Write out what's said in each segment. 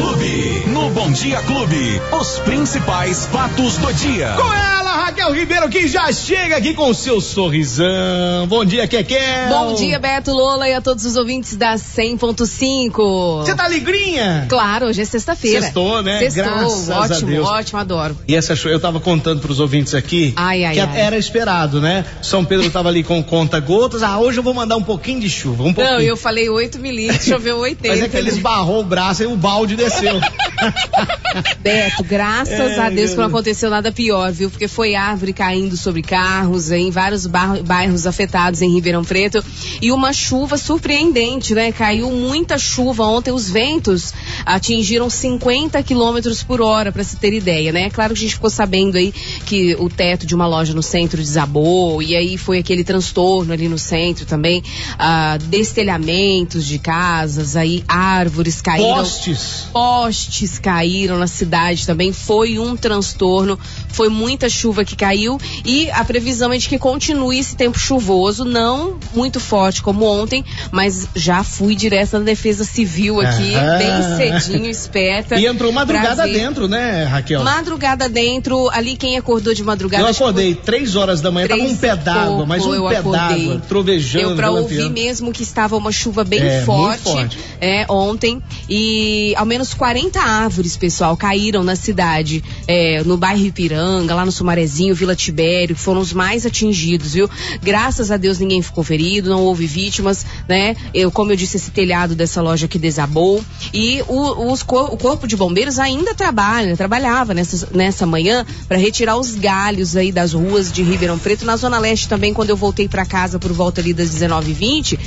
Clube. No Bom Dia Clube, os principais fatos do dia. Com ela, Raquel Ribeiro, que já chega aqui com o seu sorrisão. Bom dia, Kekel. Bom dia, Beto Lola e a todos os ouvintes da 100.5. Você tá alegrinha? Claro, hoje é sexta-feira. Sextou, né? Sextou, Graças ótimo, ótimo, adoro. E essa show, eu tava contando pros ouvintes aqui Ai, ai, que ai. era esperado, né? São Pedro tava ali com conta gotas. Ah, hoje eu vou mandar um pouquinho de chuva, um pouquinho. Não, eu falei 8 milímetros, choveu 80. Mas é que ele esbarrou o braço e o balde desceu. Beto, graças É, a Deus que não aconteceu nada pior, viu? Porque foi árvore caindo sobre carros em vários bairros afetados em Ribeirão Preto e uma chuva surpreendente, né? Caiu muita chuva ontem, os ventos atingiram 50 quilômetros por hora, para se ter ideia, né? Claro que a gente ficou sabendo aí que o teto de uma loja no centro desabou e aí foi aquele transtorno ali no centro também, ah, destelhamentos de casas, aí árvores caíram Postes. postes caíram na cidade também. Foi um transtorno, foi muita chuva que caiu e a previsão é de que continue esse tempo chuvoso, não muito forte como ontem, mas já fui direto na Defesa Civil aqui, Aham. bem cedinho, esperta. E entrou madrugada dentro, né, Raquel? Madrugada dentro, ali quem acordou de madrugada. Eu acordei três horas da manhã, tava um pé d'água, mas um eu pé d'água, trovejando, Deu pra ouvir mesmo que estava uma chuva bem É, forte, forte. É, ontem. E ao menos 40 árvores, pessoal, caíram na cidade, é, no bairro Ipiranga, lá no Sumarezinho, Vila Tibério, que foram os mais atingidos, viu? Graças a Deus ninguém ficou ferido, não houve vítimas, né? Eu, como eu disse, esse telhado dessa loja que desabou. E o, os o Corpo de Bombeiros ainda trabalha, trabalhava nessa, nessa manhã para retirar os galhos aí das ruas de Ribeirão Preto. Na Zona Leste também, quando eu voltei para casa por volta ali das 19h20,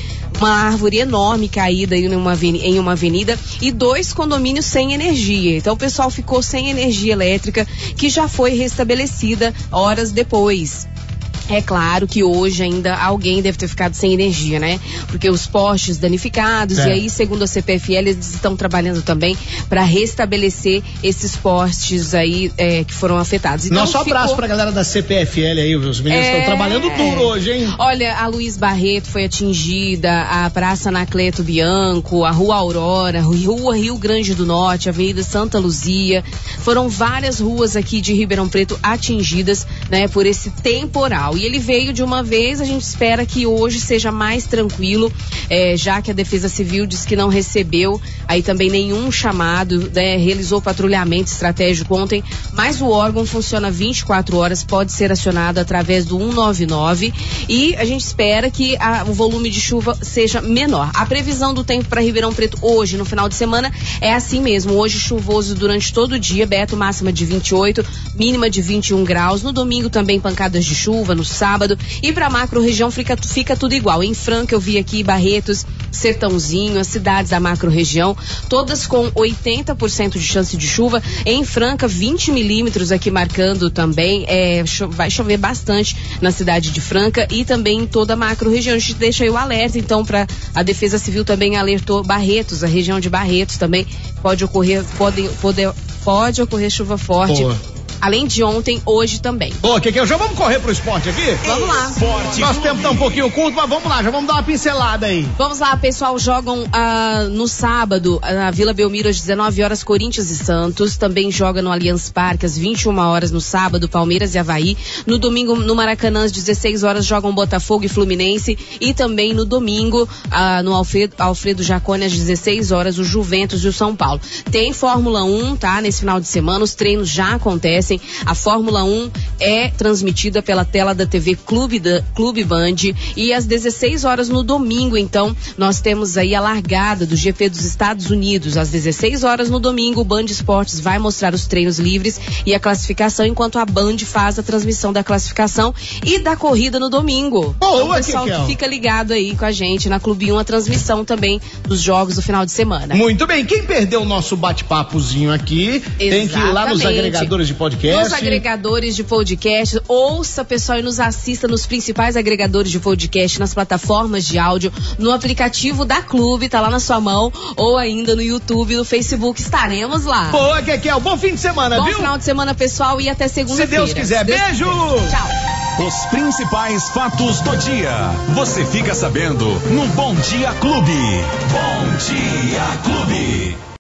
uma árvore enorme caída em uma, em uma avenida e dois condomínios sem energia. Então o pessoal ficou sem energia elétrica, que já foi restabelecida horas depois. É claro que hoje ainda alguém deve ter ficado sem energia, né? Porque os postes danificados, É. e aí, segundo a CPFL, eles estão trabalhando também para restabelecer esses postes aí é, que foram afetados. Então, Nosso abraço ficou- pra galera da CPFL aí, os meninos estão É. trabalhando duro hoje, hein? Olha, a Luiz Barreto foi atingida, a Praça Anacleto Bianco, a Rua Aurora, Rua Rio Grande do Norte, Avenida Santa Luzia. Foram várias ruas aqui de Ribeirão Preto atingidas, né, por esse temporal. E ele veio de uma vez, a gente espera que hoje seja mais tranquilo, eh, já que a Defesa Civil diz que não recebeu aí também nenhum chamado, né, realizou patrulhamento estratégico ontem, mas o órgão funciona 24 horas, pode ser acionado através do 199 e a gente espera que a- o volume de chuva seja menor. A previsão do tempo para Ribeirão Preto hoje, no final de semana, é assim mesmo. Hoje chuvoso durante todo o dia, Beto máxima de 28, mínima de 21 graus. No domingo também pancadas de chuva, no sábado. E para macro região fica, fica tudo igual. Em Franca eu vi aqui Barretos, Sertãozinho, as cidades da macro região, todas com 80% de chance de chuva. Em Franca, 20 milímetros aqui marcando também. É, vai chover bastante na cidade de Franca e também em toda a macro região. A gente deixa aí o alerta, então, para a Defesa Civil também alertou Barretos, a região de Barretos também pode ocorrer, pode, pode ocorrer chuva forte. Boa. Além de ontem, hoje também. Ô, Kekel, já vamos correr pro esporte aqui? Vamos lá. Esporte Nosso tempo tá um pouquinho curto, mas vamos lá, já vamos dar uma pincelada aí. Vamos lá, pessoal. Jogam ah, no sábado, na Vila Belmiro, às 19 horas, Corinthians e Santos. Também joga no Allianz Parque, às 21 horas, no sábado, Palmeiras e Havaí. No domingo, no Maracanã, às 16 horas, jogam Botafogo e Fluminense. E também no domingo, ah, no Alfredo, Alfredo Jacone, às 16 horas, o Juventus e o São Paulo. Tem Fórmula 1, tá? Nesse final de semana, os treinos já acontecem. A Fórmula 1 é transmitida pela tela da TV Clube, da, Clube Band. E às 16 horas no domingo, então, nós temos aí a largada do GP dos Estados Unidos. Às 16 horas no domingo, o Band Esportes vai mostrar os treinos livres e a classificação, enquanto a Band faz a transmissão da classificação e da corrida no domingo. Boa, então, pessoal Kekel. que fica ligado aí com a gente na Clube 1, a transmissão também dos jogos do final de semana. Muito bem, quem perdeu o nosso bate-papozinho aqui, tem que ir lá nos Exatamente. agregadores de podcast. Nos agregadores de podcast, ouça, pessoal, e nos assista nos principais agregadores de podcast, nas plataformas de áudio, no aplicativo da Clube, tá lá na sua mão, ou ainda no YouTube, no Facebook, estaremos lá. Boa, Kekel, bom fim de semana, Bom viu? final de semana, pessoal, e até Se segunda-feira. Deus quiser, Se Deus beijo! quiser. Tchau. Os principais fatos do dia. Você fica sabendo no Bom Dia Clube. Bom Dia Clube.